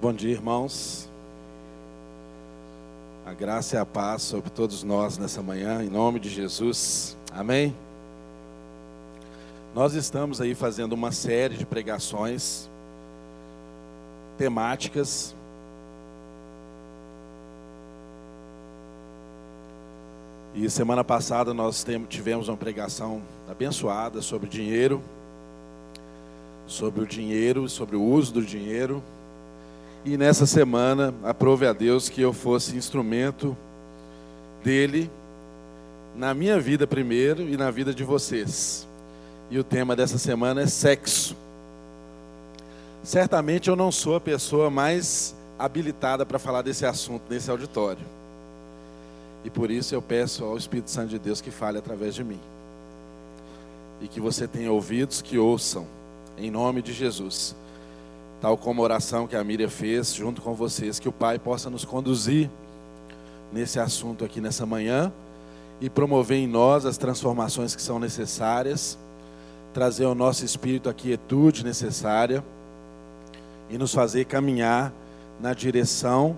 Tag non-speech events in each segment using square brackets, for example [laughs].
Bom dia, irmãos. A graça e a paz sobre todos nós nessa manhã, em nome de Jesus. Amém. Nós estamos aí fazendo uma série de pregações temáticas E semana passada nós tivemos uma pregação abençoada sobre dinheiro, sobre o dinheiro, sobre o uso do dinheiro. E nessa semana, aprove a Deus que eu fosse instrumento dele na minha vida primeiro e na vida de vocês. E o tema dessa semana é sexo. Certamente eu não sou a pessoa mais habilitada para falar desse assunto nesse auditório. E por isso eu peço ao Espírito Santo de Deus que fale através de mim. E que você tenha ouvidos que ouçam, em nome de Jesus. Tal como a oração que a Miriam fez junto com vocês, que o Pai possa nos conduzir nesse assunto aqui nessa manhã e promover em nós as transformações que são necessárias, trazer ao nosso espírito a quietude necessária e nos fazer caminhar na direção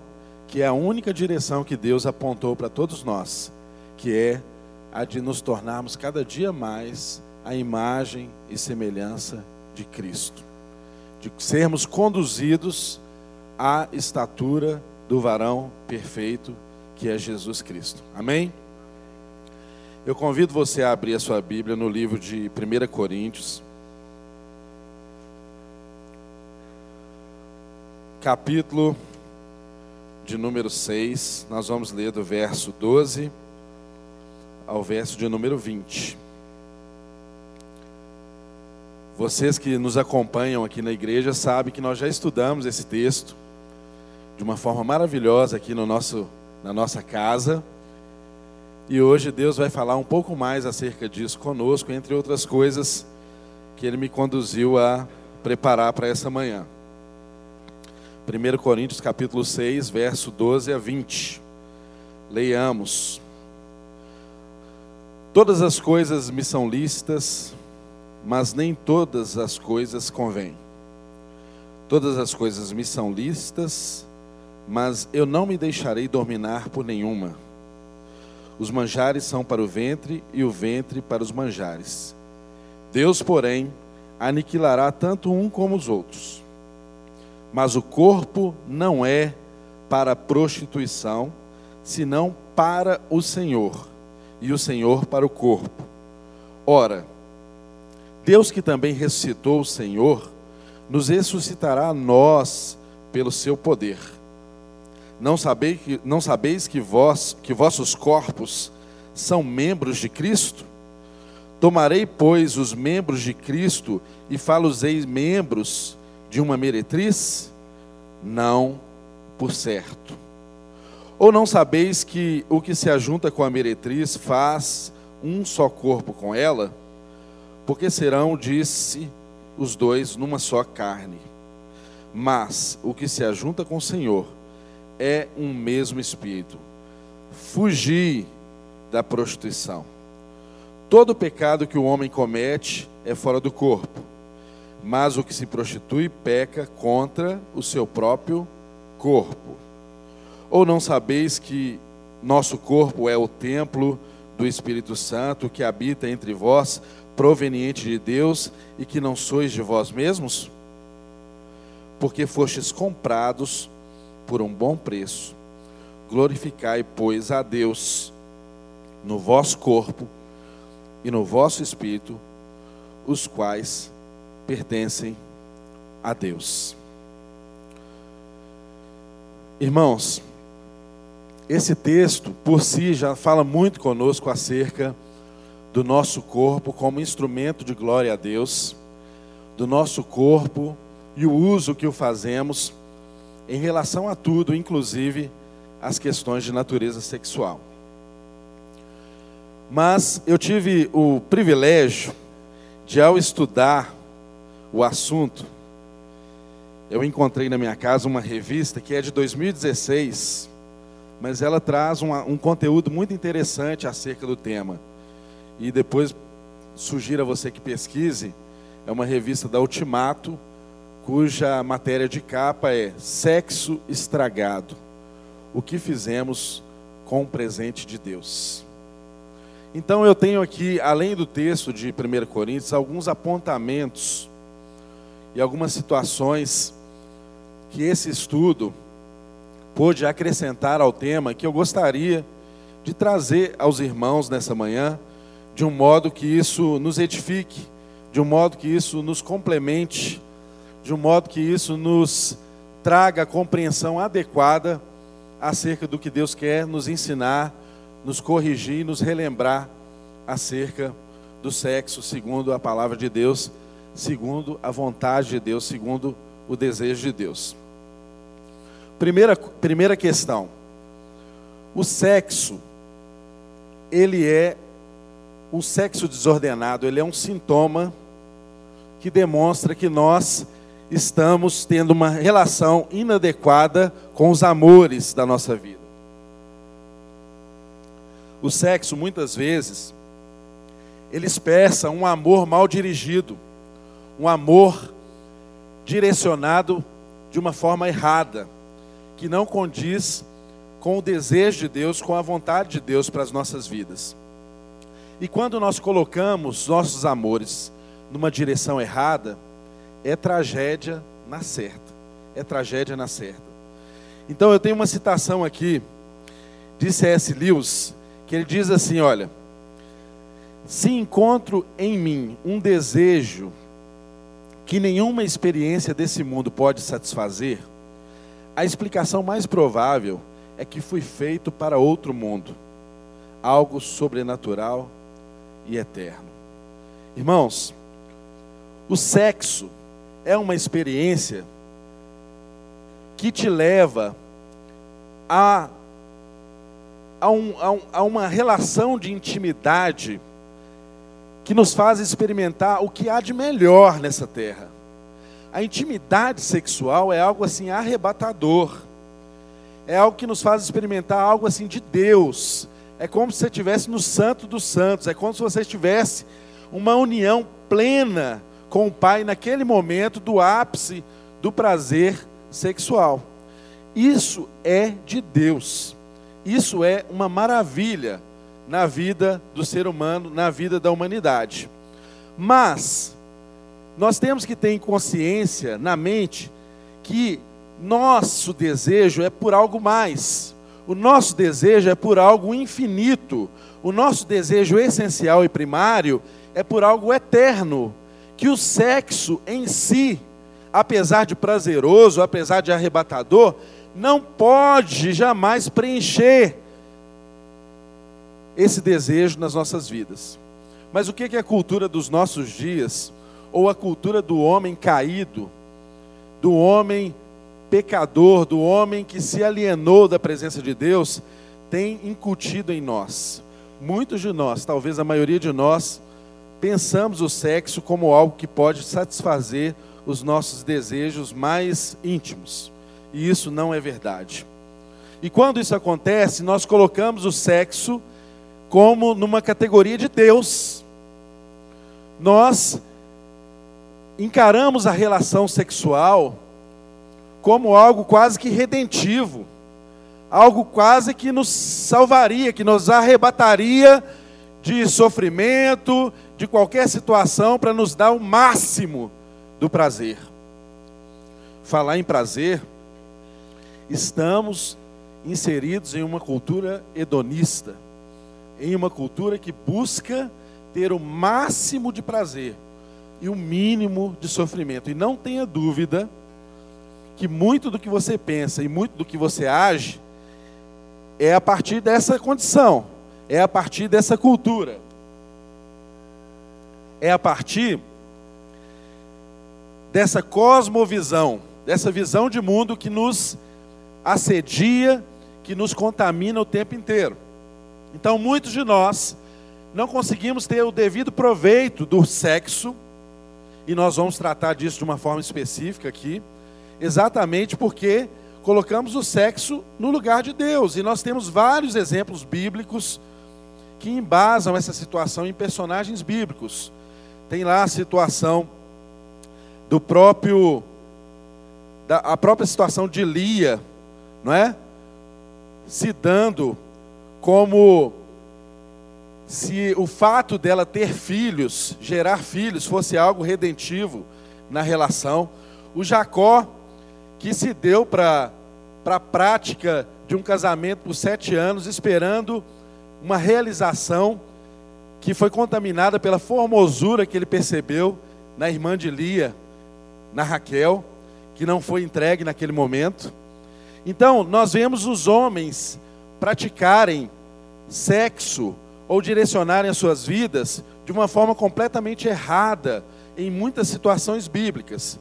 que é a única direção que Deus apontou para todos nós, que é a de nos tornarmos cada dia mais a imagem e semelhança de Cristo, de sermos conduzidos à estatura do varão perfeito que é Jesus Cristo. Amém? Eu convido você a abrir a sua Bíblia no livro de 1 Coríntios, capítulo de número 6, nós vamos ler do verso 12 ao verso de número 20. Vocês que nos acompanham aqui na igreja sabem que nós já estudamos esse texto de uma forma maravilhosa aqui no nosso, na nossa casa. E hoje Deus vai falar um pouco mais acerca disso conosco, entre outras coisas que Ele me conduziu a preparar para essa manhã. 1 Coríntios capítulo 6, verso 12 a 20. Leiamos. Todas as coisas me são lícitas, mas nem todas as coisas convêm. Todas as coisas me são lícitas, mas eu não me deixarei dominar por nenhuma. Os manjares são para o ventre e o ventre para os manjares. Deus, porém, aniquilará tanto um como os outros. Mas o corpo não é para a prostituição, senão para o Senhor, e o Senhor para o corpo. Ora, Deus que também ressuscitou o Senhor, nos ressuscitará a nós pelo seu poder. Não sabeis que, não sabeis que, vós, que vossos corpos são membros de Cristo? Tomarei, pois, os membros de Cristo e falo-ei membros de uma meretriz? Não, por certo. Ou não sabeis que o que se ajunta com a meretriz faz um só corpo com ela? Porque serão, disse, os dois numa só carne. Mas o que se ajunta com o Senhor é um mesmo espírito. Fugi da prostituição. Todo pecado que o homem comete é fora do corpo mas o que se prostitui peca contra o seu próprio corpo. Ou não sabeis que nosso corpo é o templo do Espírito Santo que habita entre vós, proveniente de Deus, e que não sois de vós mesmos? Porque fostes comprados por um bom preço. Glorificai, pois, a Deus no vosso corpo e no vosso espírito, os quais pertencem a Deus. Irmãos, esse texto por si já fala muito conosco acerca do nosso corpo como instrumento de glória a Deus, do nosso corpo e o uso que o fazemos em relação a tudo, inclusive as questões de natureza sexual. Mas eu tive o privilégio de, ao estudar o assunto, eu encontrei na minha casa uma revista que é de 2016, mas ela traz um, um conteúdo muito interessante acerca do tema. E depois sugiro a você que pesquise, é uma revista da Ultimato, cuja matéria de capa é Sexo Estragado. O que fizemos com o presente de Deus. Então eu tenho aqui, além do texto de 1 Coríntios, alguns apontamentos e algumas situações que esse estudo pôde acrescentar ao tema que eu gostaria de trazer aos irmãos nessa manhã, de um modo que isso nos edifique, de um modo que isso nos complemente, de um modo que isso nos traga a compreensão adequada acerca do que Deus quer nos ensinar, nos corrigir, nos relembrar acerca do sexo segundo a palavra de Deus, segundo a vontade de Deus, segundo o desejo de Deus. Primeira, primeira questão. O sexo, ele é um sexo desordenado, ele é um sintoma que demonstra que nós estamos tendo uma relação inadequada com os amores da nossa vida. O sexo, muitas vezes, ele expressa um amor mal dirigido, um amor direcionado de uma forma errada, que não condiz com o desejo de Deus, com a vontade de Deus para as nossas vidas. E quando nós colocamos nossos amores numa direção errada, é tragédia na certa. É tragédia na certa. Então eu tenho uma citação aqui de C.S. Lewis, que ele diz assim: olha, se encontro em mim um desejo que nenhuma experiência desse mundo pode satisfazer, a explicação mais provável é que fui feito para outro mundo, algo sobrenatural e eterno. Irmãos, o sexo é uma experiência que te leva a, a, um, a, um, a uma relação de intimidade que nos faz experimentar o que há de melhor nessa terra. A intimidade sexual é algo assim arrebatador. É algo que nos faz experimentar algo assim de Deus. É como se você estivesse no santo dos santos, é como se você estivesse uma união plena com o pai naquele momento do ápice do prazer sexual. Isso é de Deus. Isso é uma maravilha na vida do ser humano, na vida da humanidade. Mas nós temos que ter em consciência, na mente, que nosso desejo é por algo mais. O nosso desejo é por algo infinito. O nosso desejo essencial e primário é por algo eterno que o sexo em si, apesar de prazeroso, apesar de arrebatador, não pode jamais preencher esse desejo nas nossas vidas. Mas o que é a cultura dos nossos dias, ou a cultura do homem caído, do homem pecador, do homem que se alienou da presença de Deus, tem incutido em nós? Muitos de nós, talvez a maioria de nós, pensamos o sexo como algo que pode satisfazer os nossos desejos mais íntimos. E isso não é verdade. E quando isso acontece, nós colocamos o sexo como numa categoria de Deus. Nós encaramos a relação sexual como algo quase que redentivo, algo quase que nos salvaria, que nos arrebataria de sofrimento, de qualquer situação para nos dar o máximo do prazer. Falar em prazer, estamos inseridos em uma cultura hedonista, em uma cultura que busca ter o máximo de prazer e o mínimo de sofrimento. E não tenha dúvida que muito do que você pensa e muito do que você age é a partir dessa condição, é a partir dessa cultura é a partir dessa cosmovisão, dessa visão de mundo que nos assedia, que nos contamina o tempo inteiro. Então, muitos de nós não conseguimos ter o devido proveito do sexo, e nós vamos tratar disso de uma forma específica aqui, exatamente porque colocamos o sexo no lugar de Deus, e nós temos vários exemplos bíblicos que embasam essa situação em personagens bíblicos. Tem lá a situação do próprio da a própria situação de Lia, não é? Se dando como se o fato dela ter filhos, gerar filhos, fosse algo redentivo na relação. O Jacó, que se deu para a prática de um casamento por sete anos, esperando uma realização que foi contaminada pela formosura que ele percebeu na irmã de Lia, na Raquel, que não foi entregue naquele momento. Então, nós vemos os homens praticarem sexo ou direcionarem as suas vidas de uma forma completamente errada em muitas situações bíblicas.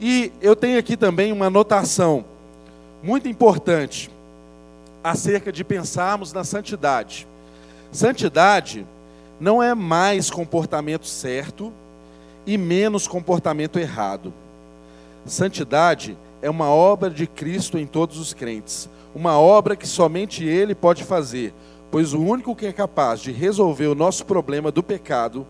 E eu tenho aqui também uma anotação muito importante acerca de pensarmos na santidade. Santidade não é mais comportamento certo e menos comportamento errado. Santidade é uma obra de Cristo em todos os crentes, uma obra que somente Ele pode fazer, pois o único que é capaz de resolver o nosso problema do pecado,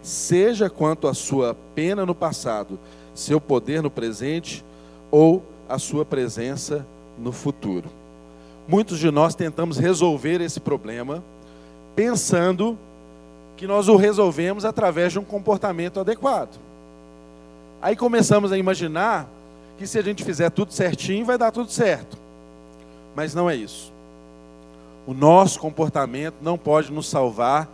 seja quanto à sua pena no passado, seu poder no presente ou a sua presença no futuro. Muitos de nós tentamos resolver esse problema pensando que nós o resolvemos através de um comportamento adequado. Aí começamos a imaginar que se a gente fizer tudo certinho, vai dar tudo certo. Mas não é isso. O nosso comportamento não pode nos salvar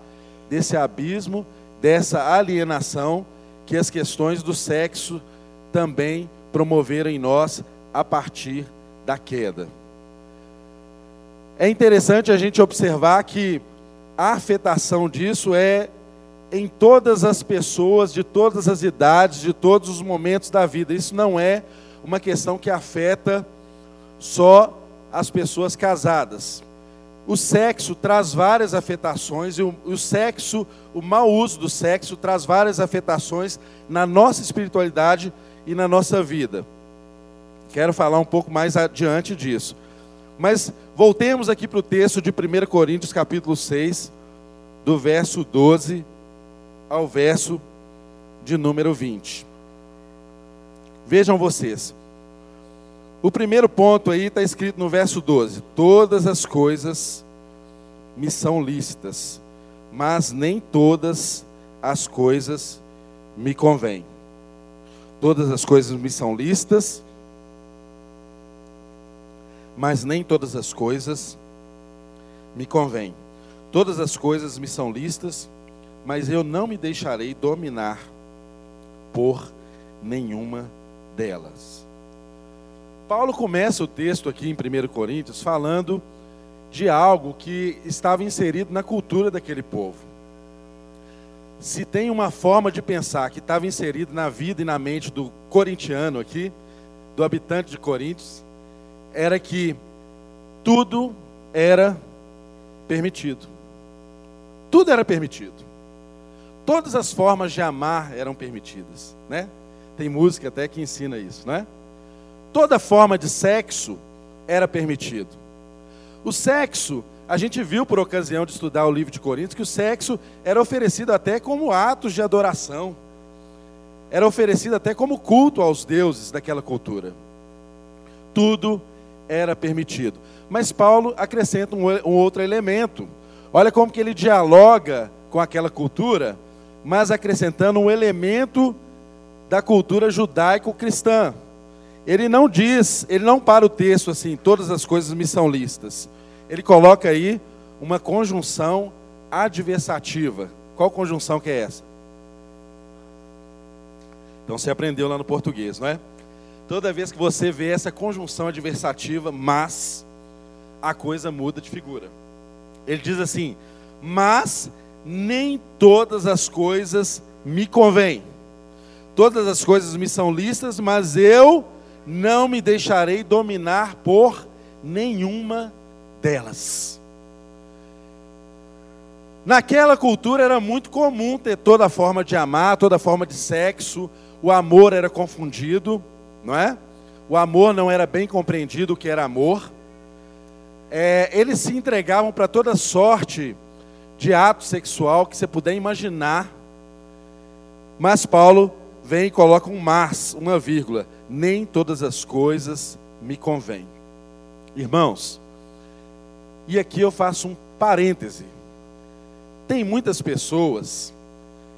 desse abismo, dessa alienação que as questões do sexo também promoveram em nós a partir da queda. É interessante a gente observar que a afetação disso é em todas as pessoas, de todas as idades, de todos os momentos da vida. Isso não é uma questão que afeta só as pessoas casadas o sexo traz várias afetações, e o, o, sexo, o mau uso do sexo traz várias afetações na nossa espiritualidade e na nossa vida. Quero falar um pouco mais adiante disso. Mas voltemos aqui para o texto de 1 Coríntios, capítulo 6, do verso 12 ao verso de número 20. Vejam vocês. O primeiro ponto aí está escrito no verso 12: Todas as coisas me são lícitas, mas nem todas as coisas me convêm. Todas as coisas me são lícitas, mas nem todas as coisas me convêm. Todas as coisas me são lícitas, mas eu não me deixarei dominar por nenhuma delas. Paulo começa o texto aqui em 1 Coríntios falando de algo que estava inserido na cultura daquele povo. Se tem uma forma de pensar que estava inserido na vida e na mente do corintiano aqui, do habitante de Coríntios, era que tudo era permitido. Tudo era permitido. Todas as formas de amar eram permitidas, né? Tem música até que ensina isso, né? Toda forma de sexo era permitido. O sexo, a gente viu por ocasião de estudar o livro de Coríntios que o sexo era oferecido até como atos de adoração. Era oferecido até como culto aos deuses daquela cultura. Tudo era permitido. Mas Paulo acrescenta um, um outro elemento. Olha como que ele dialoga com aquela cultura, mas acrescentando um elemento da cultura judaico-cristã. Ele não diz, ele não para o texto assim, todas as coisas me são listas. Ele coloca aí uma conjunção adversativa. Qual conjunção que é essa? Então você aprendeu lá no português, não é? Toda vez que você vê essa conjunção adversativa, mas a coisa muda de figura. Ele diz assim: "Mas nem todas as coisas me convêm. Todas as coisas me são listas, mas eu não me deixarei dominar por nenhuma delas. Naquela cultura era muito comum ter toda forma de amar, toda forma de sexo, o amor era confundido, não é? O amor não era bem compreendido o que era amor. É, eles se entregavam para toda sorte de ato sexual que você puder imaginar. Mas Paulo vem e coloca um mas, uma vírgula nem todas as coisas me convêm. Irmãos, e aqui eu faço um parêntese. Tem muitas pessoas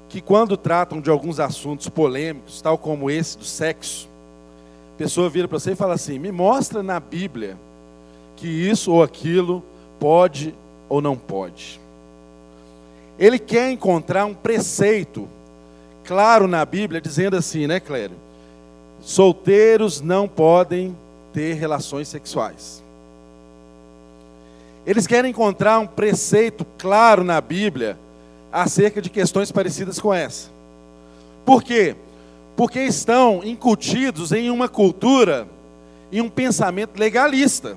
que, quando tratam de alguns assuntos polêmicos, tal como esse do sexo, a pessoa vira para você e fala assim: me mostra na Bíblia que isso ou aquilo pode ou não pode. Ele quer encontrar um preceito claro na Bíblia, dizendo assim, né, Clério? Solteiros não podem ter relações sexuais. Eles querem encontrar um preceito claro na Bíblia acerca de questões parecidas com essa. Por quê? Porque estão incutidos em uma cultura, em um pensamento legalista.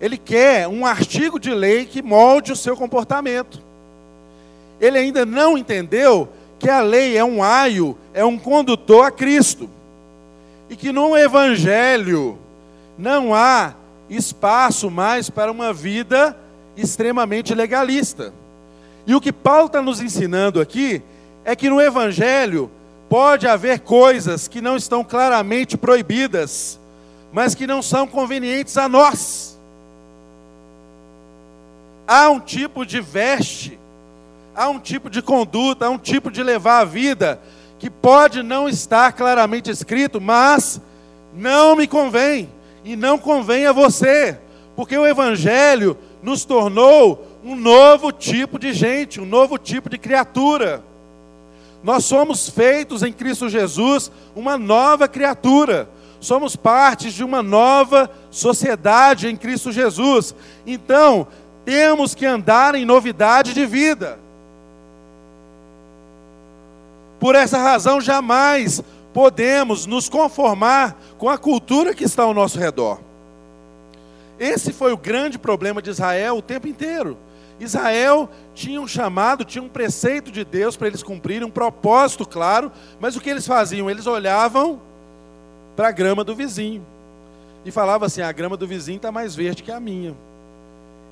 Ele quer um artigo de lei que molde o seu comportamento. Ele ainda não entendeu que a lei é um aio, é um condutor a Cristo. E que no Evangelho não há espaço mais para uma vida extremamente legalista. E o que Paulo está nos ensinando aqui é que no Evangelho pode haver coisas que não estão claramente proibidas, mas que não são convenientes a nós. Há um tipo de veste, há um tipo de conduta, há um tipo de levar a vida que pode não estar claramente escrito, mas não me convém e não convém a você, porque o Evangelho nos tornou um novo tipo de gente, um novo tipo de criatura. Nós somos feitos em Cristo Jesus uma nova criatura somos parte de uma nova sociedade em Cristo Jesus. Então, temos que andar em novidade de vida. Por essa razão, jamais podemos nos conformar com a cultura que está ao nosso redor. Esse foi o grande problema de Israel o tempo inteiro. Israel tinha um chamado, tinha um preceito de Deus para eles cumprirem, um propósito claro, mas o que eles faziam? Eles olhavam para a grama do vizinho e falavam assim: a grama do vizinho está mais verde que a minha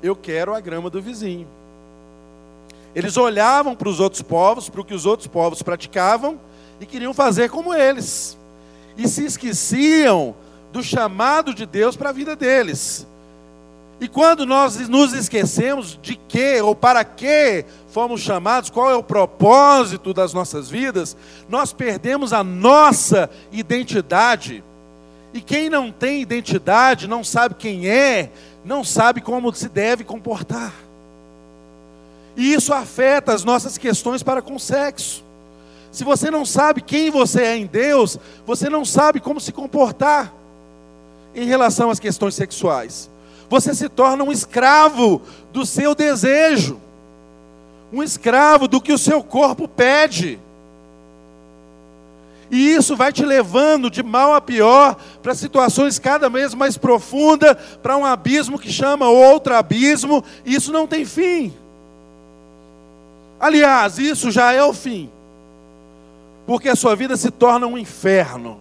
eu quero a grama do vizinho. Eles olhavam para os outros povos, para o que os outros povos praticavam e queriam fazer como eles. E se esqueciam do chamado de Deus para a vida deles. E quando nós nos esquecemos de que ou para que fomos chamados, qual é o propósito das nossas vidas, nós perdemos a nossa identidade. E quem não tem identidade, não sabe quem é, não sabe como se deve comportar. E isso afeta as nossas questões para com o sexo. Se você não sabe quem você é em Deus, você não sabe como se comportar em relação às questões sexuais. Você se torna um escravo do seu desejo, um escravo do que o seu corpo pede. E isso vai te levando de mal a pior para situações cada vez mais profundas, para um abismo que chama outro abismo, e isso não tem fim. Aliás, isso já é o fim, porque a sua vida se torna um inferno.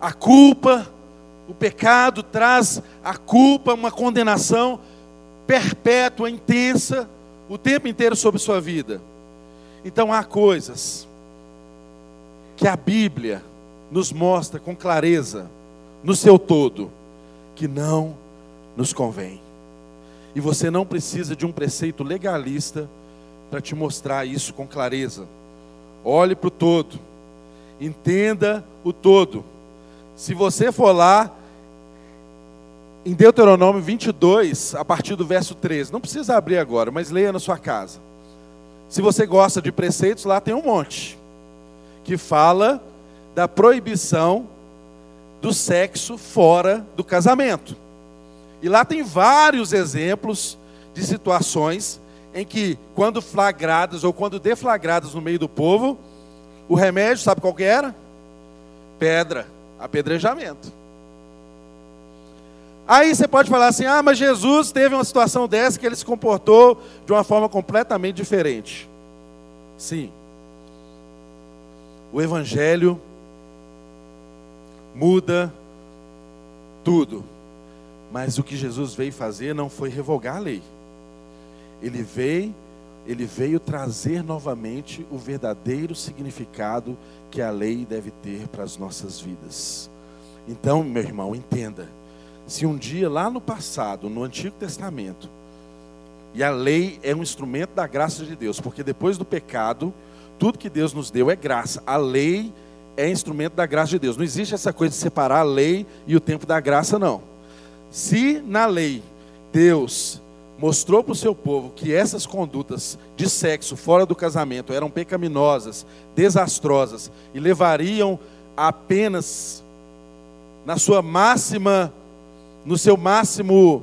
A culpa, o pecado traz a culpa, uma condenação perpétua, intensa o tempo inteiro sobre sua vida. Então há coisas que a Bíblia nos mostra com clareza, no seu todo, que não nos convém. E você não precisa de um preceito legalista para te mostrar isso com clareza. Olhe para o todo, entenda o todo. Se você for lá em Deuteronômio 22, a partir do verso 13. Não precisa abrir agora, mas leia na sua casa. Se você gosta de preceitos, lá tem um monte que fala da proibição do sexo fora do casamento. E lá tem vários exemplos de situações em que, quando flagradas ou quando deflagradas no meio do povo, o remédio, sabe qual que era? Pedra, apedrejamento. Aí você pode falar assim: ah, mas Jesus teve uma situação dessa que ele se comportou de uma forma completamente diferente. Sim. O Evangelho muda tudo. Mas o que Jesus veio fazer não foi revogar a lei. Ele veio ele veio trazer novamente o verdadeiro significado que a lei deve ter para as nossas vidas. Então, meu irmão, entenda. Se um dia lá no passado, no Antigo Testamento, e a lei é um instrumento da graça de Deus, porque depois do pecado, tudo que Deus nos deu é graça. A lei é instrumento da graça de Deus. Não existe essa coisa de separar a lei e o tempo da graça, não. Se na lei Deus mostrou para o seu povo que essas condutas de sexo fora do casamento eram pecaminosas, desastrosas e levariam apenas na sua máxima no seu máximo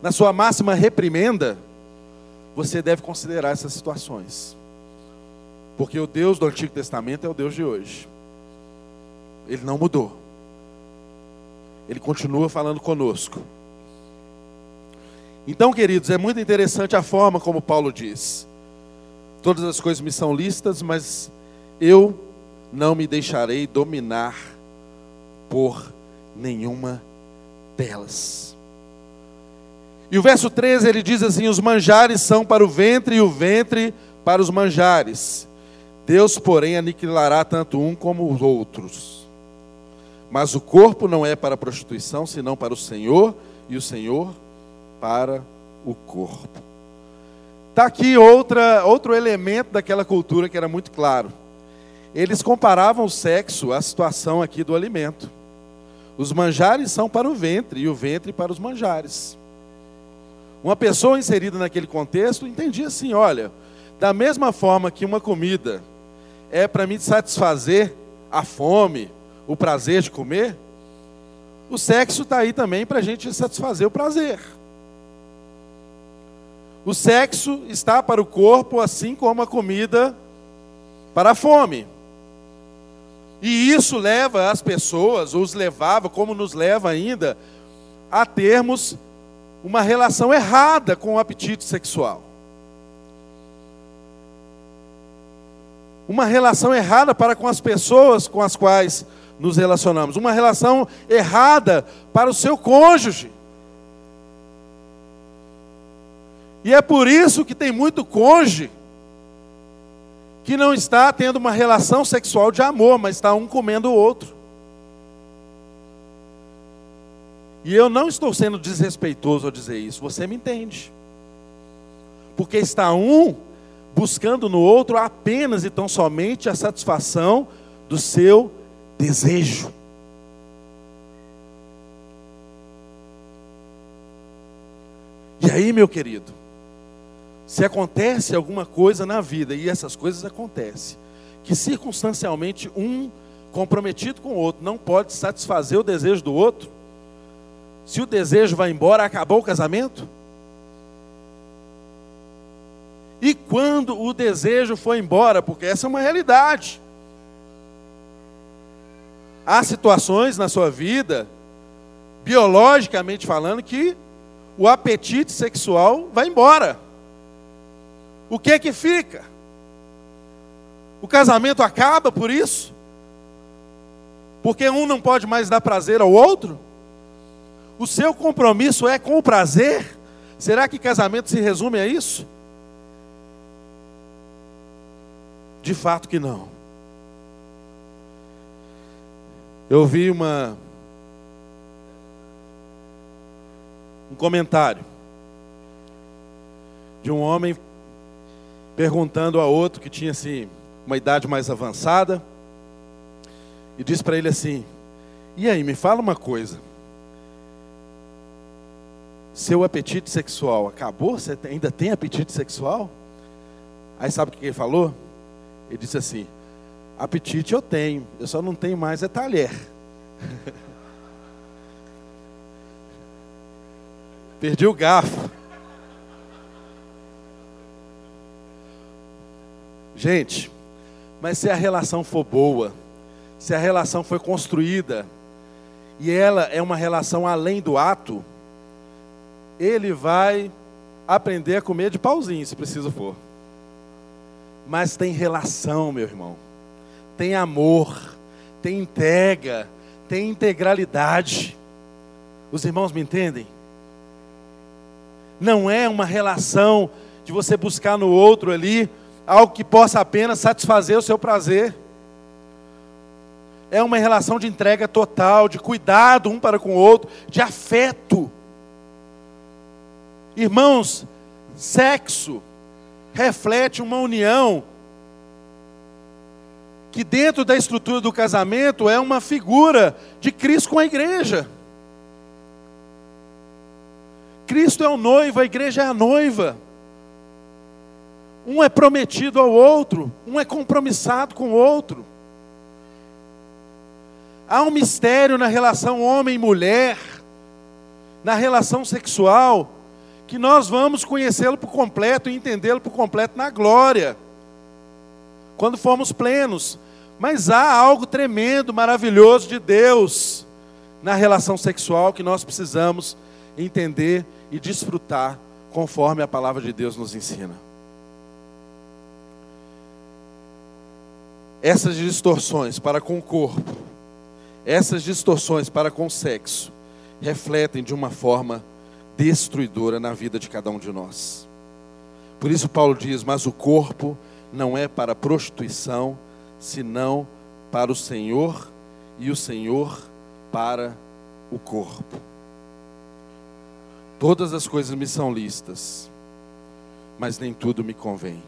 na sua máxima reprimenda, você deve considerar essas situações. Porque o Deus do Antigo Testamento é o Deus de hoje. Ele não mudou. Ele continua falando conosco. Então, queridos, é muito interessante a forma como Paulo diz: todas as coisas me são listas, mas eu não me deixarei dominar por nenhuma delas. E o verso 13 ele diz assim: Os manjares são para o ventre e o ventre para os manjares. Deus, porém, aniquilará tanto um como os outros. Mas o corpo não é para a prostituição, senão para o Senhor, e o Senhor para o corpo. Está aqui outra, outro elemento daquela cultura que era muito claro. Eles comparavam o sexo à situação aqui do alimento. Os manjares são para o ventre e o ventre para os manjares. Uma pessoa inserida naquele contexto entendia assim: olha, da mesma forma que uma comida é para me satisfazer a fome, o prazer de comer, o sexo está aí também para a gente satisfazer o prazer. O sexo está para o corpo, assim como a comida para a fome. E isso leva as pessoas, os levava, como nos leva ainda, a termos uma relação errada com o apetite sexual. Uma relação errada para com as pessoas com as quais nos relacionamos. Uma relação errada para o seu cônjuge. E é por isso que tem muito cônjuge que não está tendo uma relação sexual de amor, mas está um comendo o outro. E eu não estou sendo desrespeitoso ao dizer isso, você me entende. Porque está um buscando no outro apenas e tão somente a satisfação do seu desejo. E aí, meu querido, se acontece alguma coisa na vida, e essas coisas acontecem, que circunstancialmente um comprometido com o outro não pode satisfazer o desejo do outro, se o desejo vai embora, acabou o casamento? E quando o desejo foi embora, porque essa é uma realidade. Há situações na sua vida, biologicamente falando, que o apetite sexual vai embora o que é que fica? O casamento acaba por isso? Porque um não pode mais dar prazer ao outro? O seu compromisso é com o prazer? Será que casamento se resume a isso? De fato que não. Eu vi uma um comentário de um homem perguntando a outro que tinha assim uma idade mais avançada e disse para ele assim: "E aí, me fala uma coisa. Seu apetite sexual acabou? Você ainda tem apetite sexual?" Aí sabe o que ele falou? Ele disse assim: "Apetite eu tenho, eu só não tenho mais é talher." [laughs] Perdi o garfo. Gente, mas se a relação for boa, se a relação foi construída, e ela é uma relação além do ato, ele vai aprender a comer de pauzinho, se preciso for. Mas tem relação, meu irmão. Tem amor, tem entrega, tem integralidade. Os irmãos me entendem? Não é uma relação de você buscar no outro ali algo que possa apenas satisfazer o seu prazer. É uma relação de entrega total, de cuidado um para com o outro, de afeto. Irmãos, sexo reflete uma união que dentro da estrutura do casamento é uma figura de Cristo com a igreja. Cristo é o noivo, a igreja é a noiva. Um é prometido ao outro, um é compromissado com o outro. Há um mistério na relação homem e mulher, na relação sexual, que nós vamos conhecê-lo por completo e entendê-lo por completo na glória, quando formos plenos. Mas há algo tremendo, maravilhoso de Deus na relação sexual que nós precisamos entender e desfrutar conforme a palavra de Deus nos ensina. Essas distorções para com o corpo, essas distorções para com o sexo, refletem de uma forma destruidora na vida de cada um de nós. Por isso, Paulo diz: Mas o corpo não é para prostituição, senão para o Senhor, e o Senhor para o corpo. Todas as coisas me são listas, mas nem tudo me convém.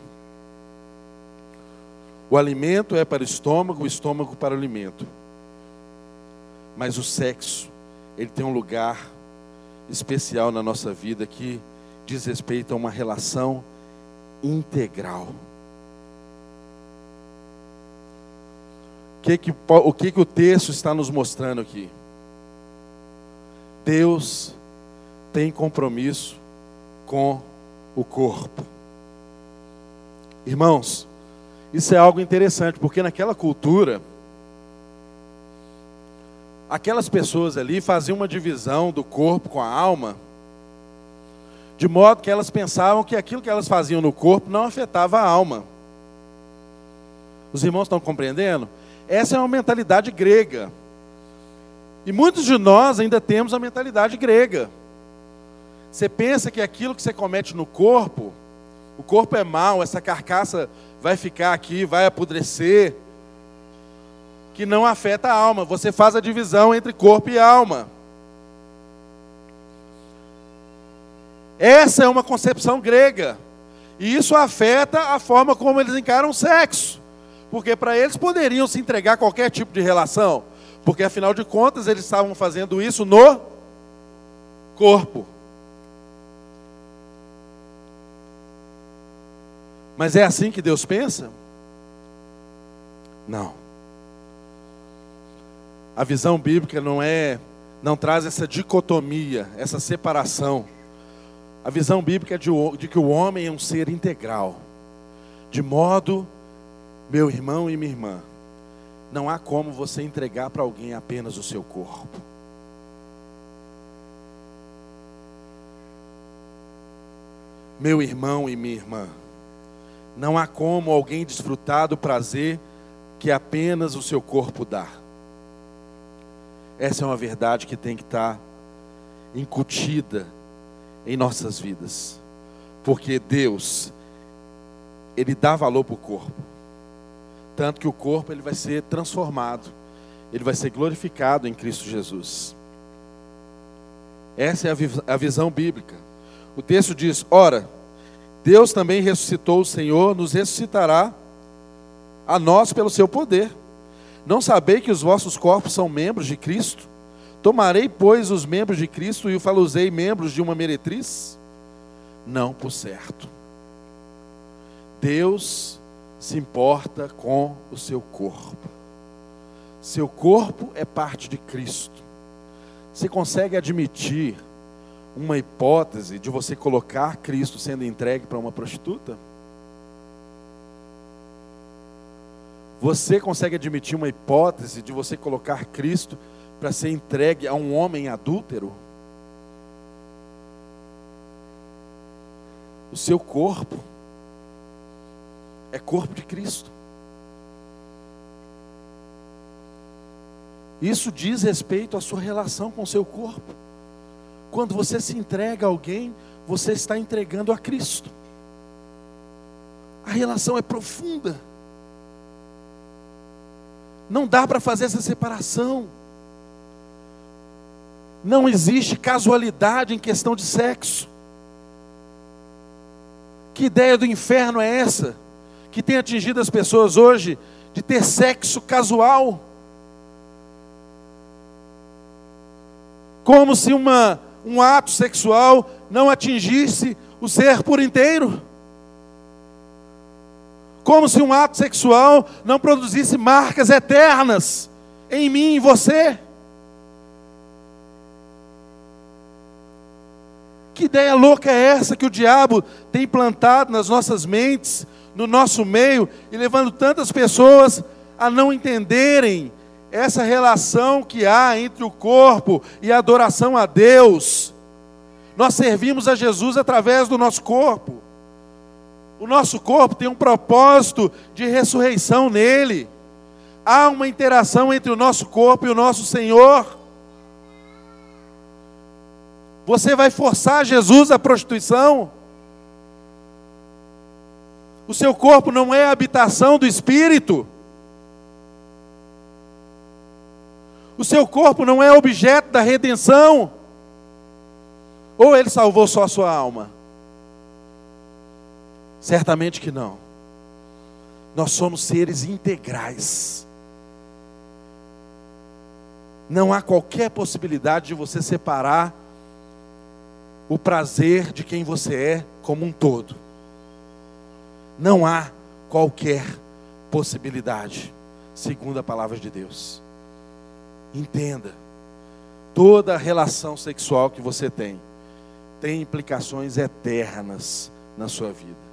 O alimento é para o estômago, o estômago para o alimento. Mas o sexo, ele tem um lugar especial na nossa vida que diz respeito a uma relação integral. Que, que, o que, que o texto está nos mostrando aqui? Deus tem compromisso com o corpo. Irmãos, isso é algo interessante, porque naquela cultura, aquelas pessoas ali faziam uma divisão do corpo com a alma, de modo que elas pensavam que aquilo que elas faziam no corpo não afetava a alma. Os irmãos estão compreendendo? Essa é uma mentalidade grega. E muitos de nós ainda temos a mentalidade grega. Você pensa que aquilo que você comete no corpo, o corpo é mau, essa carcaça vai ficar aqui, vai apodrecer, que não afeta a alma. Você faz a divisão entre corpo e alma. Essa é uma concepção grega. E isso afeta a forma como eles encaram o sexo. Porque para eles poderiam se entregar a qualquer tipo de relação. Porque afinal de contas eles estavam fazendo isso no corpo. Mas é assim que Deus pensa? Não. A visão bíblica não é, não traz essa dicotomia, essa separação. A visão bíblica é de, de que o homem é um ser integral. De modo, meu irmão e minha irmã, não há como você entregar para alguém apenas o seu corpo. Meu irmão e minha irmã, não há como alguém desfrutar do prazer que apenas o seu corpo dá. Essa é uma verdade que tem que estar incutida em nossas vidas. Porque Deus, Ele dá valor para o corpo. Tanto que o corpo ele vai ser transformado. Ele vai ser glorificado em Cristo Jesus. Essa é a visão bíblica. O texto diz: ora, Deus também ressuscitou o Senhor, nos ressuscitará a nós pelo seu poder. Não sabei que os vossos corpos são membros de Cristo? Tomarei, pois, os membros de Cristo e o faluzei membros de uma meretriz? Não, por certo. Deus se importa com o seu corpo. Seu corpo é parte de Cristo. Você consegue admitir uma hipótese de você colocar Cristo sendo entregue para uma prostituta? Você consegue admitir uma hipótese de você colocar Cristo para ser entregue a um homem adúltero? O seu corpo é corpo de Cristo. Isso diz respeito à sua relação com o seu corpo. Quando você se entrega a alguém, você está entregando a Cristo. A relação é profunda. Não dá para fazer essa separação. Não existe casualidade em questão de sexo. Que ideia do inferno é essa? Que tem atingido as pessoas hoje de ter sexo casual. Como se uma, um ato sexual não atingisse o ser por inteiro. Como se um ato sexual não produzisse marcas eternas em mim e você. Que ideia louca é essa que o diabo tem plantado nas nossas mentes, no nosso meio, e levando tantas pessoas a não entenderem essa relação que há entre o corpo e a adoração a Deus. Nós servimos a Jesus através do nosso corpo. O nosso corpo tem um propósito de ressurreição nele. Há uma interação entre o nosso corpo e o nosso Senhor. Você vai forçar Jesus à prostituição? O seu corpo não é a habitação do Espírito. O seu corpo não é objeto da redenção. Ou ele salvou só a sua alma? Certamente que não. Nós somos seres integrais. Não há qualquer possibilidade de você separar o prazer de quem você é como um todo. Não há qualquer possibilidade, segundo a palavra de Deus. Entenda, toda relação sexual que você tem tem implicações eternas na sua vida.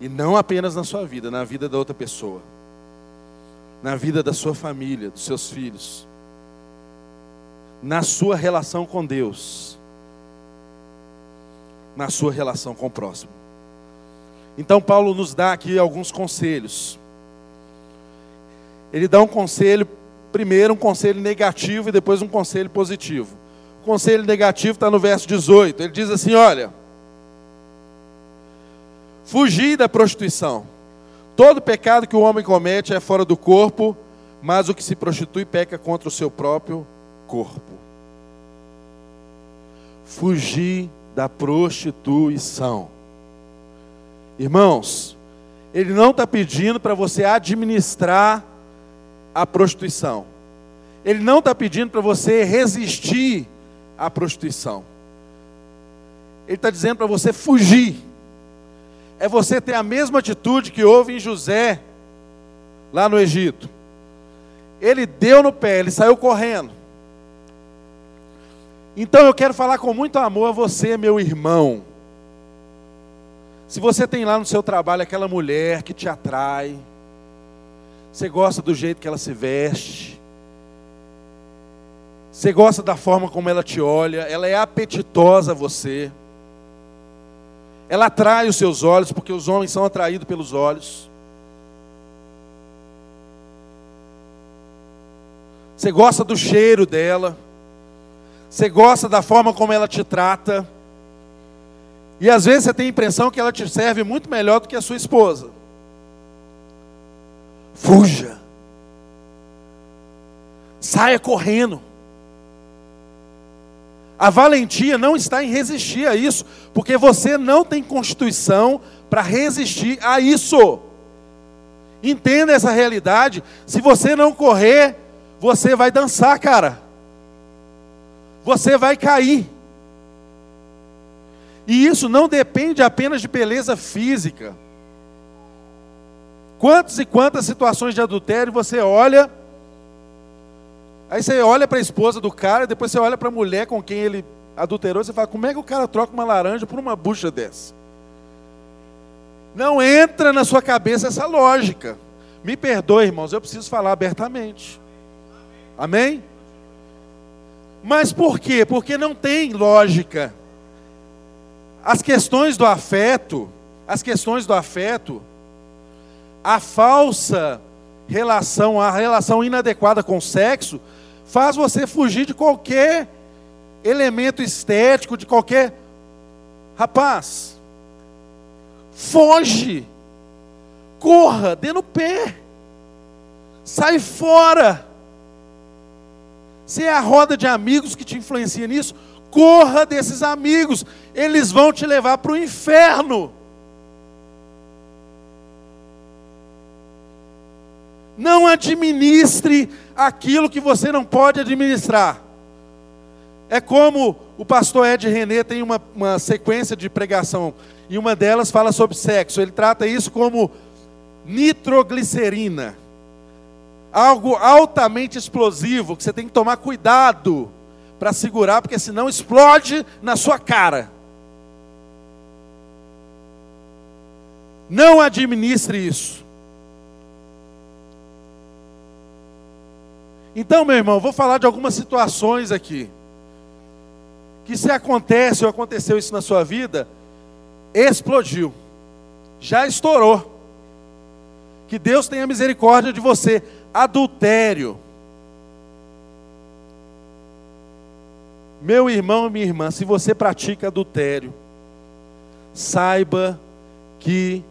E não apenas na sua vida, na vida da outra pessoa. Na vida da sua família, dos seus filhos. Na sua relação com Deus. Na sua relação com o próximo. Então, Paulo nos dá aqui alguns conselhos. Ele dá um conselho primeiro um conselho negativo e depois um conselho positivo. O conselho negativo está no verso 18. Ele diz assim: Olha, fugir da prostituição. Todo pecado que o homem comete é fora do corpo, mas o que se prostitui peca contra o seu próprio corpo. Fugir da prostituição. Irmãos, ele não está pedindo para você administrar a prostituição. Ele não está pedindo para você resistir à prostituição. Ele está dizendo para você fugir. É você ter a mesma atitude que houve em José, lá no Egito. Ele deu no pé, ele saiu correndo. Então eu quero falar com muito amor a você, meu irmão. Se você tem lá no seu trabalho aquela mulher que te atrai, você gosta do jeito que ela se veste. Você gosta da forma como ela te olha. Ela é apetitosa a você. Ela atrai os seus olhos, porque os homens são atraídos pelos olhos. Você gosta do cheiro dela. Você gosta da forma como ela te trata. E às vezes você tem a impressão que ela te serve muito melhor do que a sua esposa. Fuja. Saia correndo. A valentia não está em resistir a isso, porque você não tem constituição para resistir a isso. Entenda essa realidade. Se você não correr, você vai dançar, cara. Você vai cair. E isso não depende apenas de beleza física. Quantas e quantas situações de adultério você olha, aí você olha para a esposa do cara, depois você olha para a mulher com quem ele adulterou, você fala: como é que o cara troca uma laranja por uma bucha dessa? Não entra na sua cabeça essa lógica. Me perdoe, irmãos, eu preciso falar abertamente. Amém? Mas por quê? Porque não tem lógica. As questões do afeto, as questões do afeto, a falsa relação, a relação inadequada com o sexo, faz você fugir de qualquer elemento estético, de qualquer. Rapaz, foge corra, dê no pé, sai fora. Se é a roda de amigos que te influencia nisso, corra desses amigos, eles vão te levar para o inferno. Não administre aquilo que você não pode administrar. É como o pastor Ed René tem uma, uma sequência de pregação, e uma delas fala sobre sexo. Ele trata isso como nitroglicerina algo altamente explosivo que você tem que tomar cuidado para segurar, porque senão explode na sua cara. Não administre isso. Então, meu irmão, vou falar de algumas situações aqui. Que se acontece ou aconteceu isso na sua vida, explodiu. Já estourou. Que Deus tenha misericórdia de você. Adultério. Meu irmão e minha irmã, se você pratica adultério, saiba que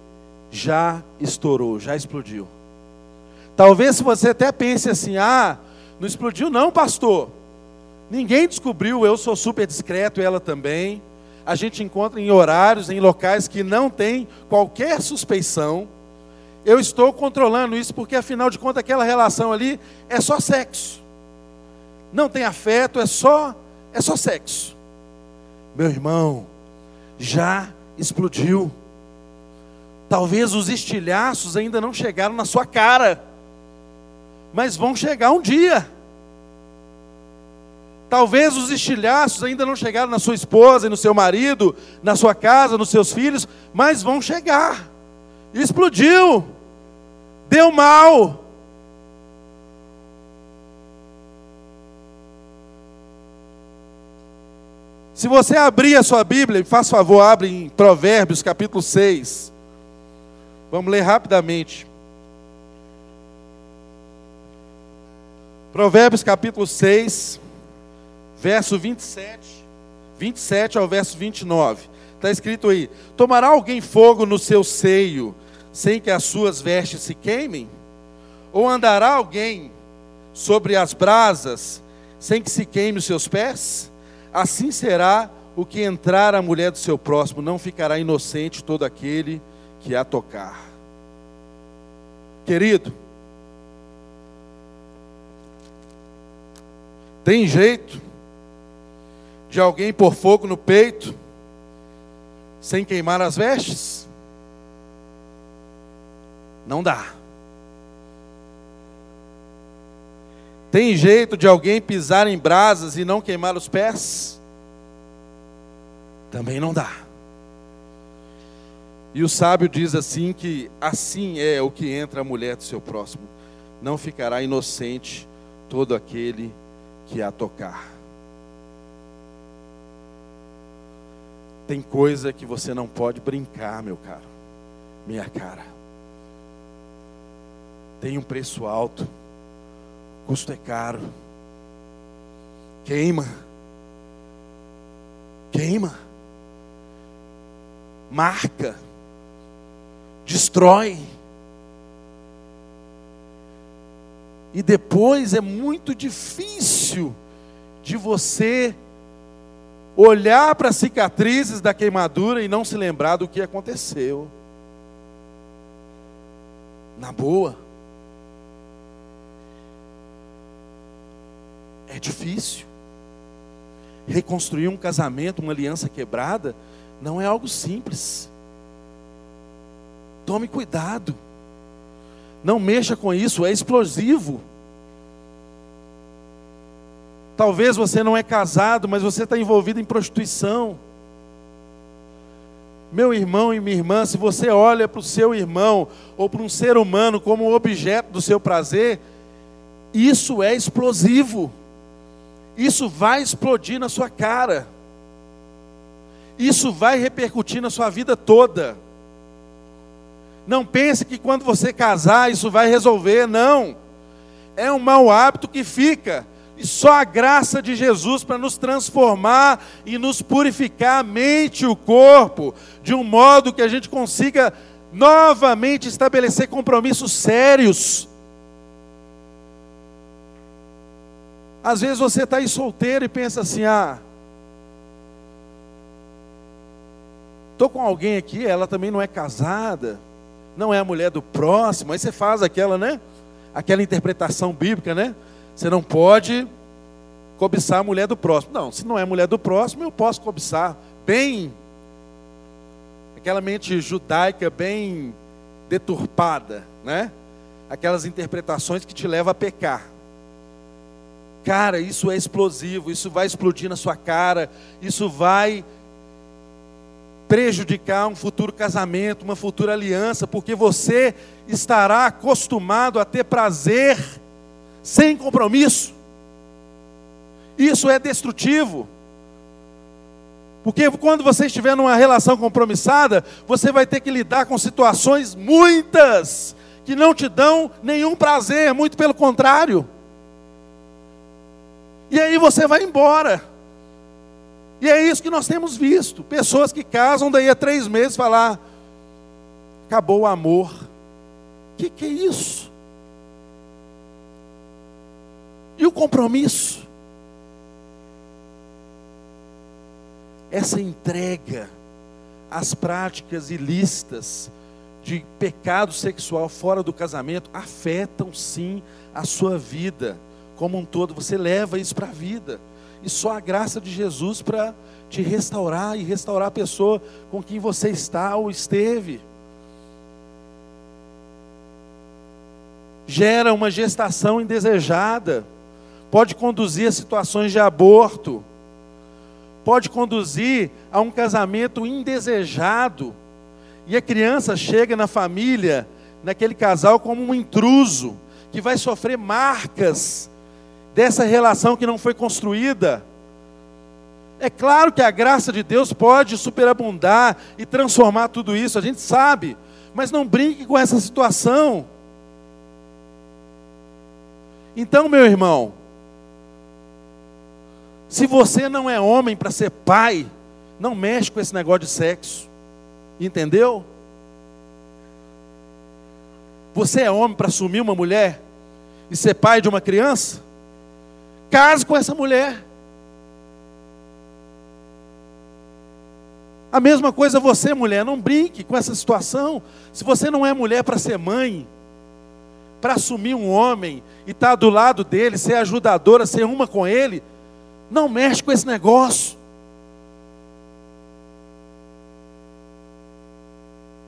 já estourou, já explodiu. Talvez você até pense assim: ah, não explodiu, não, pastor. Ninguém descobriu, eu sou super discreto, ela também. A gente encontra em horários, em locais que não tem qualquer suspeição. Eu estou controlando isso porque, afinal de contas, aquela relação ali é só sexo. Não tem afeto, é só, é só sexo. Meu irmão, já explodiu. Talvez os estilhaços ainda não chegaram na sua cara mas vão chegar um dia. Talvez os estilhaços ainda não chegaram na sua esposa e no seu marido, na sua casa, nos seus filhos, mas vão chegar. Explodiu. Deu mal. Se você abrir a sua Bíblia, faz favor, abre em Provérbios capítulo 6. Vamos ler rapidamente. Provérbios capítulo 6, verso 27, 27 ao verso 29. Está escrito aí: Tomará alguém fogo no seu seio, sem que as suas vestes se queimem? Ou andará alguém sobre as brasas, sem que se queime os seus pés? Assim será o que entrar a mulher do seu próximo, não ficará inocente todo aquele que a tocar. Querido, Tem jeito de alguém pôr fogo no peito sem queimar as vestes? Não dá. Tem jeito de alguém pisar em brasas e não queimar os pés? Também não dá. E o sábio diz assim que assim é o que entra a mulher do seu próximo. Não ficará inocente todo aquele que a tocar. Tem coisa que você não pode brincar, meu caro, minha cara. Tem um preço alto, custo é caro, queima, queima, marca, destrói. E depois é muito difícil de você olhar para as cicatrizes da queimadura e não se lembrar do que aconteceu. Na boa. É difícil. Reconstruir um casamento, uma aliança quebrada, não é algo simples. Tome cuidado. Não mexa com isso, é explosivo. Talvez você não é casado, mas você está envolvido em prostituição. Meu irmão e minha irmã, se você olha para o seu irmão ou para um ser humano como objeto do seu prazer, isso é explosivo. Isso vai explodir na sua cara. Isso vai repercutir na sua vida toda. Não pense que quando você casar isso vai resolver, não. É um mau hábito que fica. E só a graça de Jesus para nos transformar e nos purificar a mente e o corpo, de um modo que a gente consiga novamente estabelecer compromissos sérios. Às vezes você está aí solteiro e pensa assim: ah, estou com alguém aqui, ela também não é casada, não é a mulher do próximo. Aí você faz aquela, né? Aquela interpretação bíblica, né? Você não pode cobiçar a mulher do próximo. Não, se não é mulher do próximo, eu posso cobiçar. Bem, aquela mente judaica bem deturpada, né? Aquelas interpretações que te levam a pecar. Cara, isso é explosivo, isso vai explodir na sua cara, isso vai prejudicar um futuro casamento, uma futura aliança, porque você estará acostumado a ter prazer sem compromisso. Isso é destrutivo. Porque quando você estiver numa relação compromissada, você vai ter que lidar com situações muitas que não te dão nenhum prazer, muito pelo contrário. E aí você vai embora. E é isso que nós temos visto. Pessoas que casam, daí a três meses falar, acabou o amor. O que, que é isso? E o compromisso? Essa entrega às práticas ilícitas de pecado sexual fora do casamento afetam sim a sua vida como um todo, você leva isso para a vida. E só a graça de Jesus para te restaurar e restaurar a pessoa com quem você está ou esteve. Gera uma gestação indesejada, pode conduzir a situações de aborto, pode conduzir a um casamento indesejado, e a criança chega na família, naquele casal, como um intruso, que vai sofrer marcas dessa relação que não foi construída. É claro que a graça de Deus pode superabundar e transformar tudo isso, a gente sabe, mas não brinque com essa situação. Então, meu irmão, se você não é homem para ser pai, não mexe com esse negócio de sexo, entendeu? Você é homem para assumir uma mulher e ser pai de uma criança? Case com essa mulher. A mesma coisa você, mulher, não brinque com essa situação. Se você não é mulher para ser mãe, para assumir um homem e estar tá do lado dele, ser ajudadora, ser uma com ele, não mexe com esse negócio.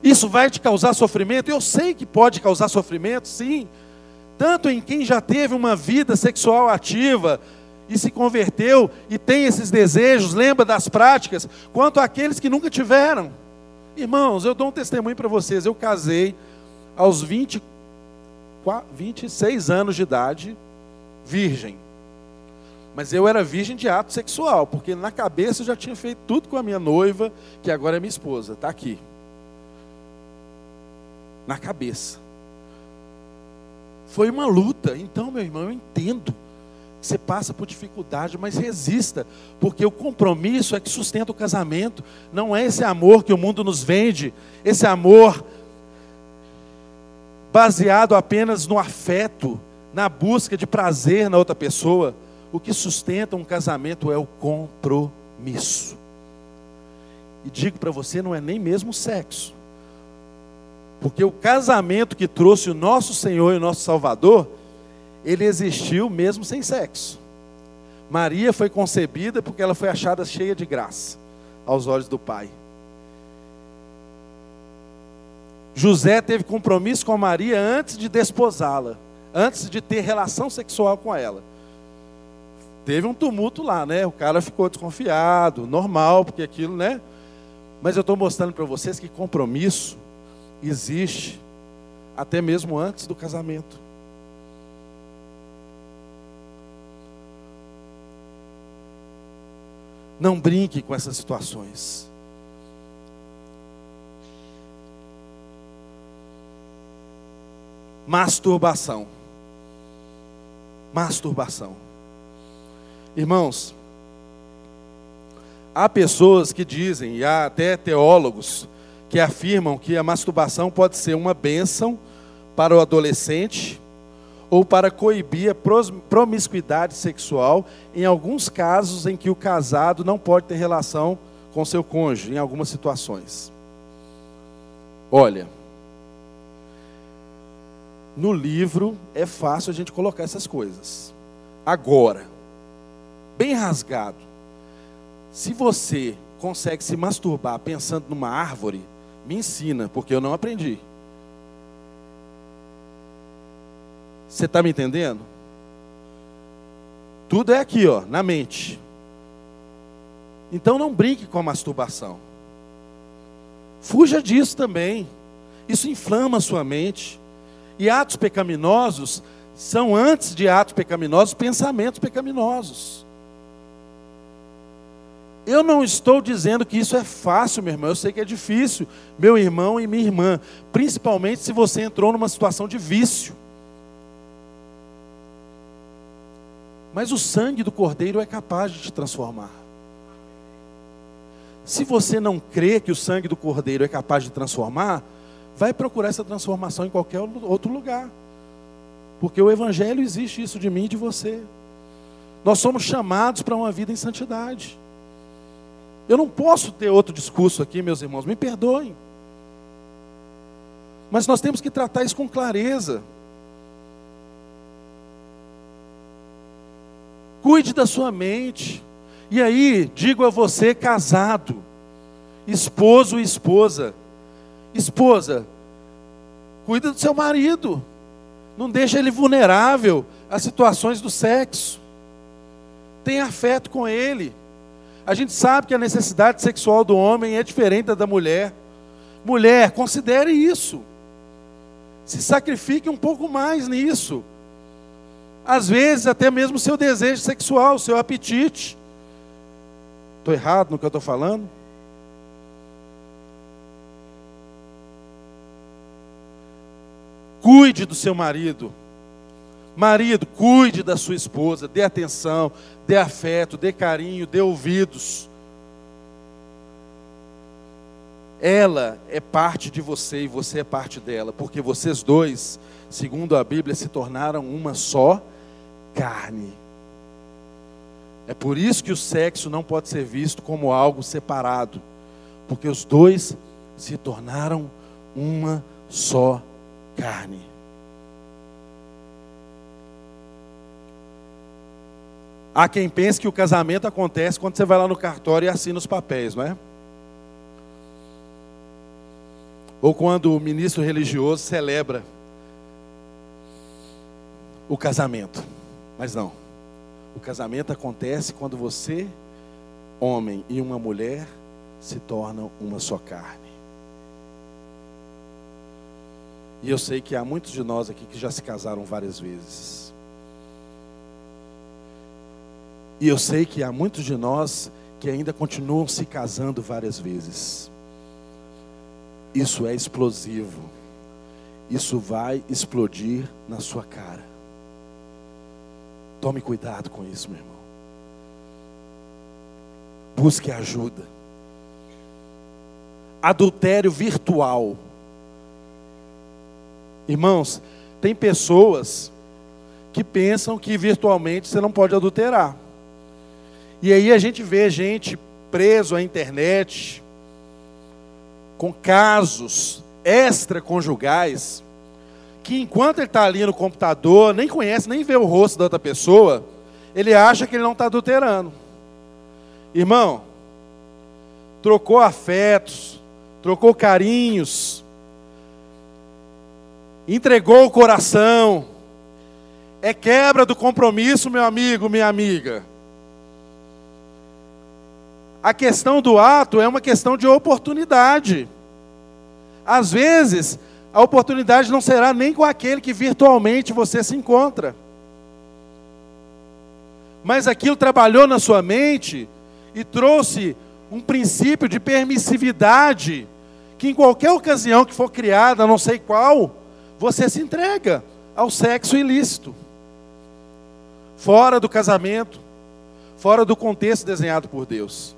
Isso vai te causar sofrimento? Eu sei que pode causar sofrimento, sim tanto em quem já teve uma vida sexual ativa e se converteu e tem esses desejos, lembra das práticas, quanto aqueles que nunca tiveram. Irmãos, eu dou um testemunho para vocês. Eu casei aos 20, 26 anos de idade, virgem. Mas eu era virgem de ato sexual, porque na cabeça eu já tinha feito tudo com a minha noiva, que agora é minha esposa, está aqui. Na cabeça. Foi uma luta. Então, meu irmão, eu entendo. Você passa por dificuldade, mas resista, porque o compromisso é que sustenta o casamento. Não é esse amor que o mundo nos vende, esse amor baseado apenas no afeto, na busca de prazer na outra pessoa. O que sustenta um casamento é o compromisso. E digo para você, não é nem mesmo o sexo. Porque o casamento que trouxe o nosso Senhor e o nosso Salvador, ele existiu mesmo sem sexo. Maria foi concebida porque ela foi achada cheia de graça aos olhos do Pai. José teve compromisso com Maria antes de desposá-la, antes de ter relação sexual com ela. Teve um tumulto lá, né? O cara ficou desconfiado, normal, porque aquilo, né? Mas eu estou mostrando para vocês que compromisso existe até mesmo antes do casamento. Não brinque com essas situações. Masturbação. Masturbação. Irmãos, há pessoas que dizem, e há até teólogos, que afirmam que a masturbação pode ser uma bênção para o adolescente ou para coibir a promiscuidade sexual em alguns casos em que o casado não pode ter relação com seu cônjuge, em algumas situações. Olha, no livro é fácil a gente colocar essas coisas. Agora, bem rasgado, se você consegue se masturbar pensando numa árvore, me ensina, porque eu não aprendi. Você está me entendendo? Tudo é aqui, ó, na mente. Então não brinque com a masturbação. Fuja disso também. Isso inflama a sua mente. E atos pecaminosos são, antes de atos pecaminosos, pensamentos pecaminosos. Eu não estou dizendo que isso é fácil, meu irmão. Eu sei que é difícil, meu irmão e minha irmã. Principalmente se você entrou numa situação de vício. Mas o sangue do Cordeiro é capaz de te transformar. Se você não crê que o sangue do Cordeiro é capaz de transformar, vai procurar essa transformação em qualquer outro lugar. Porque o Evangelho existe isso de mim e de você. Nós somos chamados para uma vida em santidade. Eu não posso ter outro discurso aqui, meus irmãos, me perdoem. Mas nós temos que tratar isso com clareza. Cuide da sua mente. E aí, digo a você, casado, esposo e esposa, esposa, cuida do seu marido. Não deixe ele vulnerável a situações do sexo. Tenha afeto com ele. A gente sabe que a necessidade sexual do homem é diferente da da mulher. Mulher, considere isso. Se sacrifique um pouco mais nisso. Às vezes, até mesmo o seu desejo sexual, o seu apetite. Estou errado no que eu estou falando? Cuide do seu marido. Marido, cuide da sua esposa, dê atenção, dê afeto, dê carinho, dê ouvidos. Ela é parte de você e você é parte dela, porque vocês dois, segundo a Bíblia, se tornaram uma só carne. É por isso que o sexo não pode ser visto como algo separado, porque os dois se tornaram uma só carne. Há quem pense que o casamento acontece quando você vai lá no cartório e assina os papéis, não é? Ou quando o ministro religioso celebra o casamento. Mas não. O casamento acontece quando você, homem e uma mulher, se tornam uma só carne. E eu sei que há muitos de nós aqui que já se casaram várias vezes. E eu sei que há muitos de nós que ainda continuam se casando várias vezes. Isso é explosivo. Isso vai explodir na sua cara. Tome cuidado com isso, meu irmão. Busque ajuda. Adultério virtual. Irmãos, tem pessoas que pensam que virtualmente você não pode adulterar. E aí a gente vê gente preso à internet com casos extraconjugais que enquanto ele está ali no computador, nem conhece, nem vê o rosto da outra pessoa, ele acha que ele não está adulterando. Irmão, trocou afetos, trocou carinhos, entregou o coração, é quebra do compromisso, meu amigo, minha amiga. A questão do ato é uma questão de oportunidade. Às vezes, a oportunidade não será nem com aquele que virtualmente você se encontra. Mas aquilo trabalhou na sua mente e trouxe um princípio de permissividade que em qualquer ocasião que for criada, não sei qual, você se entrega ao sexo ilícito. Fora do casamento, fora do contexto desenhado por Deus.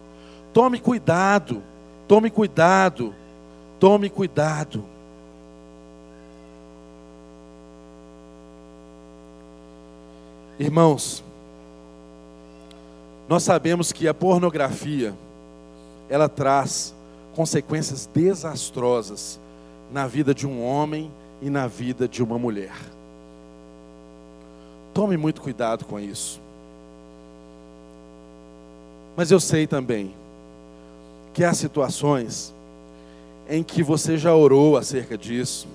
Tome cuidado, tome cuidado Tome cuidado. Irmãos, nós sabemos que a pornografia ela traz consequências desastrosas na vida de um homem e na vida de uma mulher. Tome muito cuidado com isso. Mas eu sei também que há situações em que você já orou acerca disso,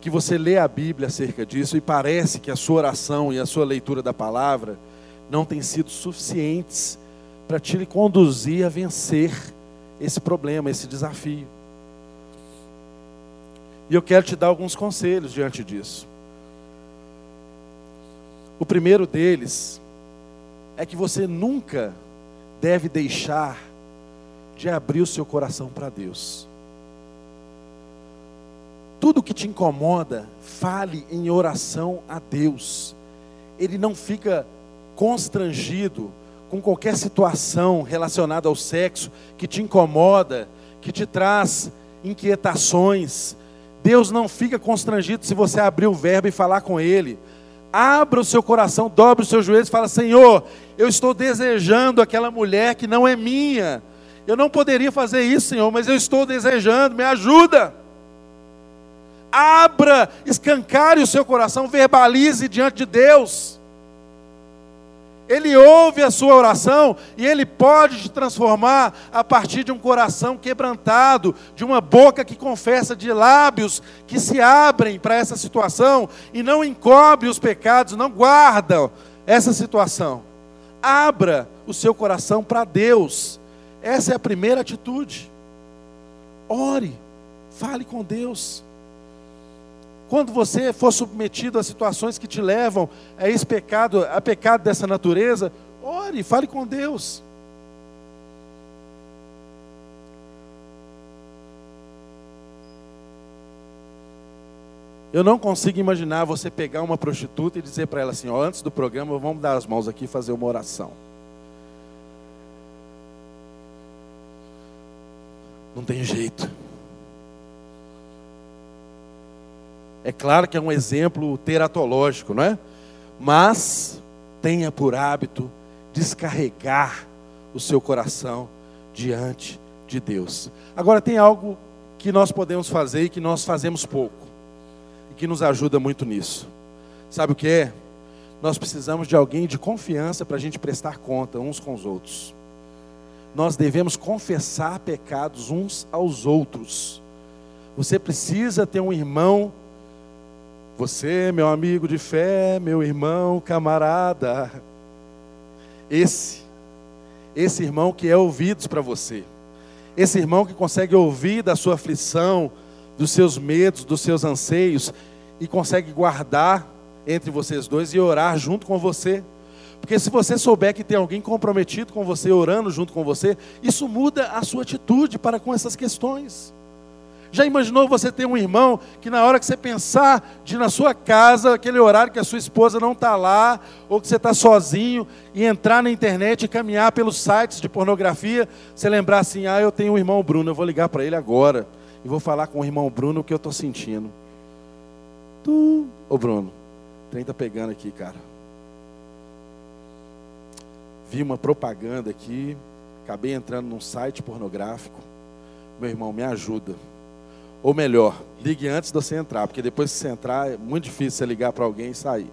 que você lê a Bíblia acerca disso e parece que a sua oração e a sua leitura da palavra não têm sido suficientes para te conduzir a vencer esse problema, esse desafio. E eu quero te dar alguns conselhos diante disso. O primeiro deles é que você nunca deve deixar de abrir o seu coração para Deus. Tudo que te incomoda, fale em oração a Deus. Ele não fica constrangido com qualquer situação relacionada ao sexo que te incomoda, que te traz inquietações. Deus não fica constrangido se você abrir o verbo e falar com Ele. Abra o seu coração, dobre os seus joelhos e fala: Senhor, eu estou desejando aquela mulher que não é minha. Eu não poderia fazer isso, Senhor, mas eu estou desejando, me ajuda. Abra, escancare o seu coração, verbalize diante de Deus. Ele ouve a sua oração e ele pode te transformar a partir de um coração quebrantado, de uma boca que confessa, de lábios que se abrem para essa situação e não encobre os pecados, não guarda essa situação. Abra o seu coração para Deus. Essa é a primeira atitude. Ore, fale com Deus. Quando você for submetido a situações que te levam a esse pecado, a pecado dessa natureza, ore, fale com Deus. Eu não consigo imaginar você pegar uma prostituta e dizer para ela assim: ó, antes do programa, vamos dar as mãos aqui e fazer uma oração. Não tem jeito. É claro que é um exemplo teratológico, não é? Mas tenha por hábito descarregar o seu coração diante de Deus. Agora tem algo que nós podemos fazer e que nós fazemos pouco, e que nos ajuda muito nisso. Sabe o que é? Nós precisamos de alguém de confiança para a gente prestar conta uns com os outros. Nós devemos confessar pecados uns aos outros. Você precisa ter um irmão você, meu amigo de fé, meu irmão, camarada. Esse, esse irmão que é ouvidos para você. Esse irmão que consegue ouvir da sua aflição, dos seus medos, dos seus anseios e consegue guardar entre vocês dois e orar junto com você. Porque se você souber que tem alguém comprometido com você, orando junto com você, isso muda a sua atitude para com essas questões. Já imaginou você ter um irmão que na hora que você pensar de ir na sua casa, aquele horário que a sua esposa não está lá, ou que você está sozinho, e entrar na internet e caminhar pelos sites de pornografia, você lembrar assim, ah, eu tenho um irmão Bruno, eu vou ligar para ele agora, e vou falar com o irmão Bruno o que eu estou sentindo. Tu, ô Bruno, o trem está pegando aqui, cara. Vi uma propaganda aqui, acabei entrando num site pornográfico. Meu irmão, me ajuda. Ou melhor, ligue antes de você entrar, porque depois que você entrar é muito difícil você ligar para alguém e sair.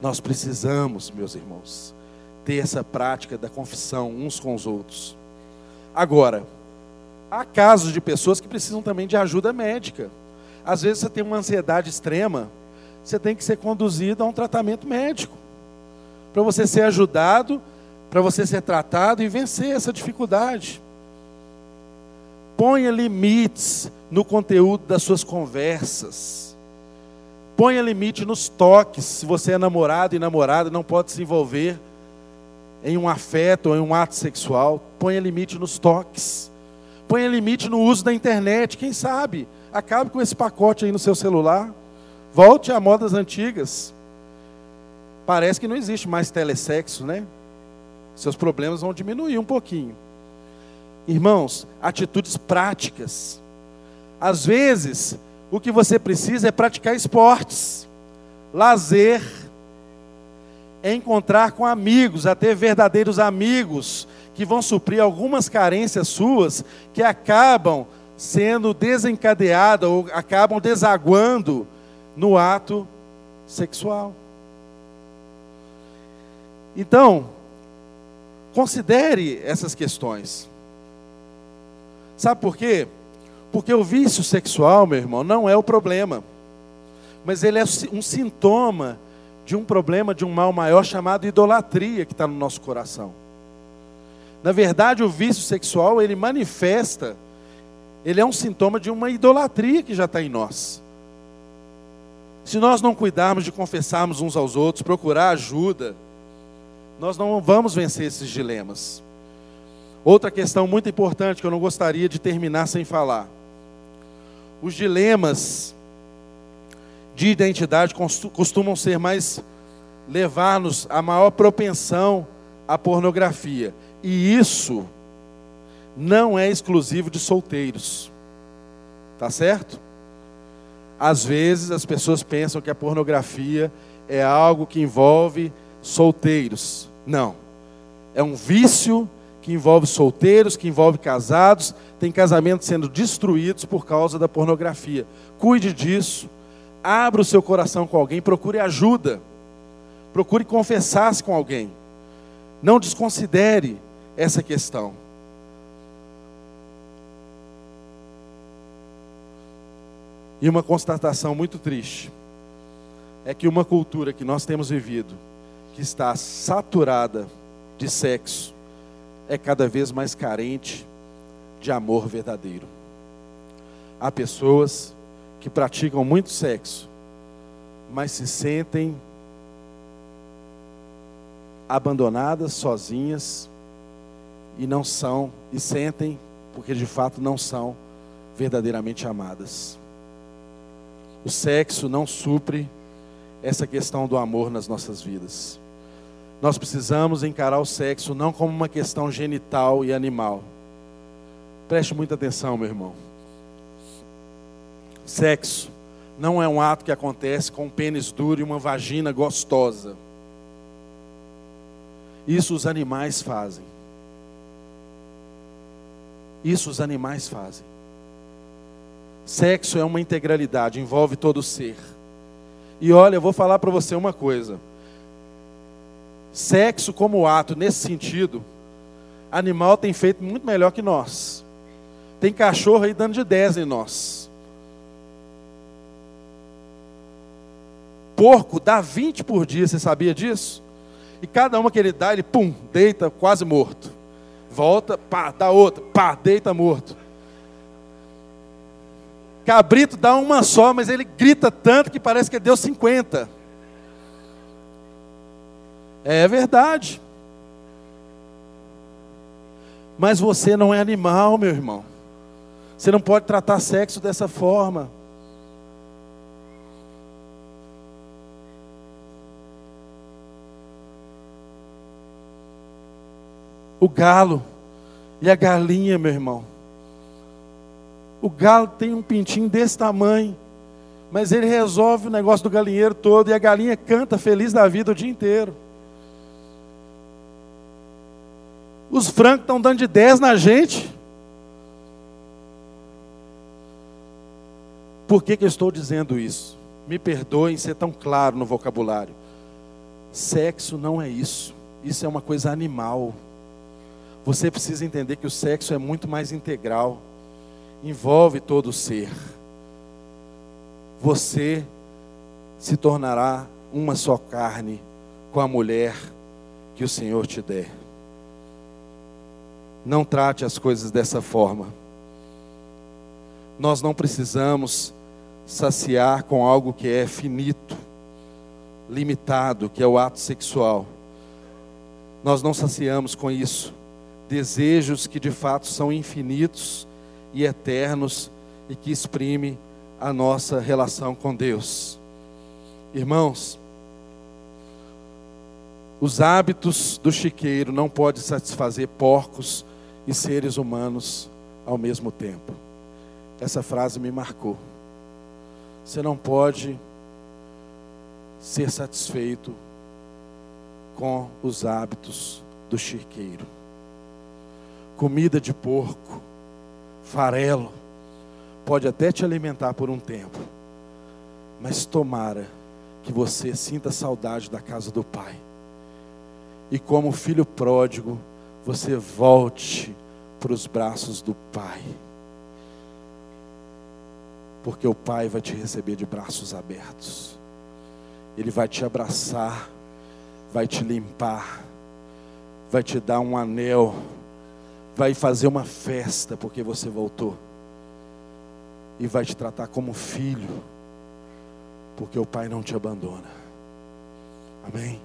Nós precisamos, meus irmãos, ter essa prática da confissão uns com os outros. Agora, há casos de pessoas que precisam também de ajuda médica. Às vezes você tem uma ansiedade extrema, você tem que ser conduzido a um tratamento médico. Para você ser ajudado, para você ser tratado e vencer essa dificuldade. Ponha limites no conteúdo das suas conversas. Ponha limite nos toques. Se você é namorado e namorada, não pode se envolver em um afeto ou em um ato sexual. Ponha limite nos toques. Ponha limite no uso da internet. Quem sabe? Acabe com esse pacote aí no seu celular. Volte a modas antigas. Parece que não existe mais telesexo, né? Seus problemas vão diminuir um pouquinho. irmãos, atitudes práticas. Às vezes, o que você precisa é praticar esportes, lazer, é encontrar com amigos, a ter verdadeiros amigos que vão suprir algumas carências suas que acabam sendo desencadeadas ou acabam desaguando no ato sexual. Então, considere essas questões. Sabe por quê? Porque o vício sexual, meu irmão, não é o problema, mas ele é um sintoma de um problema, de um mal maior chamado idolatria que está no nosso coração. Na verdade, o vício sexual, ele manifesta, ele é um sintoma de uma idolatria que já está em nós. Se nós não cuidarmos de confessarmos uns aos outros, procurar ajuda, nós não vamos vencer esses dilemas. Outra questão muito importante que eu não gostaria de terminar sem falar. Os dilemas de identidade costumam ser mais levar-nos a maior propensão à pornografia. E isso não é exclusivo de solteiros. Tá certo? Às vezes as pessoas pensam que a pornografia é algo que envolve solteiros. Não. É um vício que envolve solteiros, que envolve casados, tem casamentos sendo destruídos por causa da pornografia. Cuide disso. Abra o seu coração com alguém, procure ajuda. Procure confessar-se com alguém. Não desconsidere essa questão. E uma constatação muito triste é que uma cultura que nós temos vivido, que está saturada de sexo, é cada vez mais carente de amor verdadeiro. Há pessoas que praticam muito sexo, mas se sentem abandonadas, sozinhas, e não são, e sentem, porque de fato não são verdadeiramente amadas. O sexo não supre essa questão do amor nas nossas vidas. Nós precisamos encarar o sexo não como uma questão genital e animal. Preste muita atenção, meu irmão. Sexo não é um ato que acontece com um pênis duro e uma vagina gostosa. Isso os animais fazem. Isso os animais fazem. Sexo é uma integralidade, envolve todo o ser. E olha, eu vou falar para você uma coisa. Sexo como ato, nesse sentido, animal tem feito muito melhor que nós. Tem cachorro aí dando de 10 em nós. Porco dá 20 por dia, você sabia disso? E cada uma que ele dá, ele pum, deita quase morto. Volta, pá, dá outra, pá, deita morto. Cabrito dá uma só, mas ele grita tanto que parece que deu 50. É verdade. Mas você não é animal, meu irmão. Você não pode tratar sexo dessa forma. O galo e a galinha, meu irmão o galo tem um pintinho desse tamanho, mas ele resolve o negócio do galinheiro todo e a galinha canta feliz da vida o dia inteiro. Os francos estão dando de 10 na gente. Por que, que eu estou dizendo isso? Me perdoem ser tão claro no vocabulário. Sexo não é isso. Isso é uma coisa animal. Você precisa entender que o sexo é muito mais integral envolve todo o ser. Você se tornará uma só carne com a mulher que o Senhor te der. Não trate as coisas dessa forma. Nós não precisamos saciar com algo que é finito, limitado, que é o ato sexual. Nós não saciamos com isso desejos que de fato são infinitos e eternos e que exprime a nossa relação com Deus. Irmãos, os hábitos do chiqueiro não podem satisfazer porcos e seres humanos ao mesmo tempo. Essa frase me marcou. Você não pode ser satisfeito com os hábitos do chiqueiro. Comida de porco, farelo, pode até te alimentar por um tempo, mas tomara que você sinta saudade da casa do Pai. E como filho pródigo, você volte para os braços do Pai. Porque o Pai vai te receber de braços abertos. Ele vai te abraçar, vai te limpar, vai te dar um anel, vai fazer uma festa porque você voltou. E vai te tratar como filho, porque o Pai não te abandona. Amém?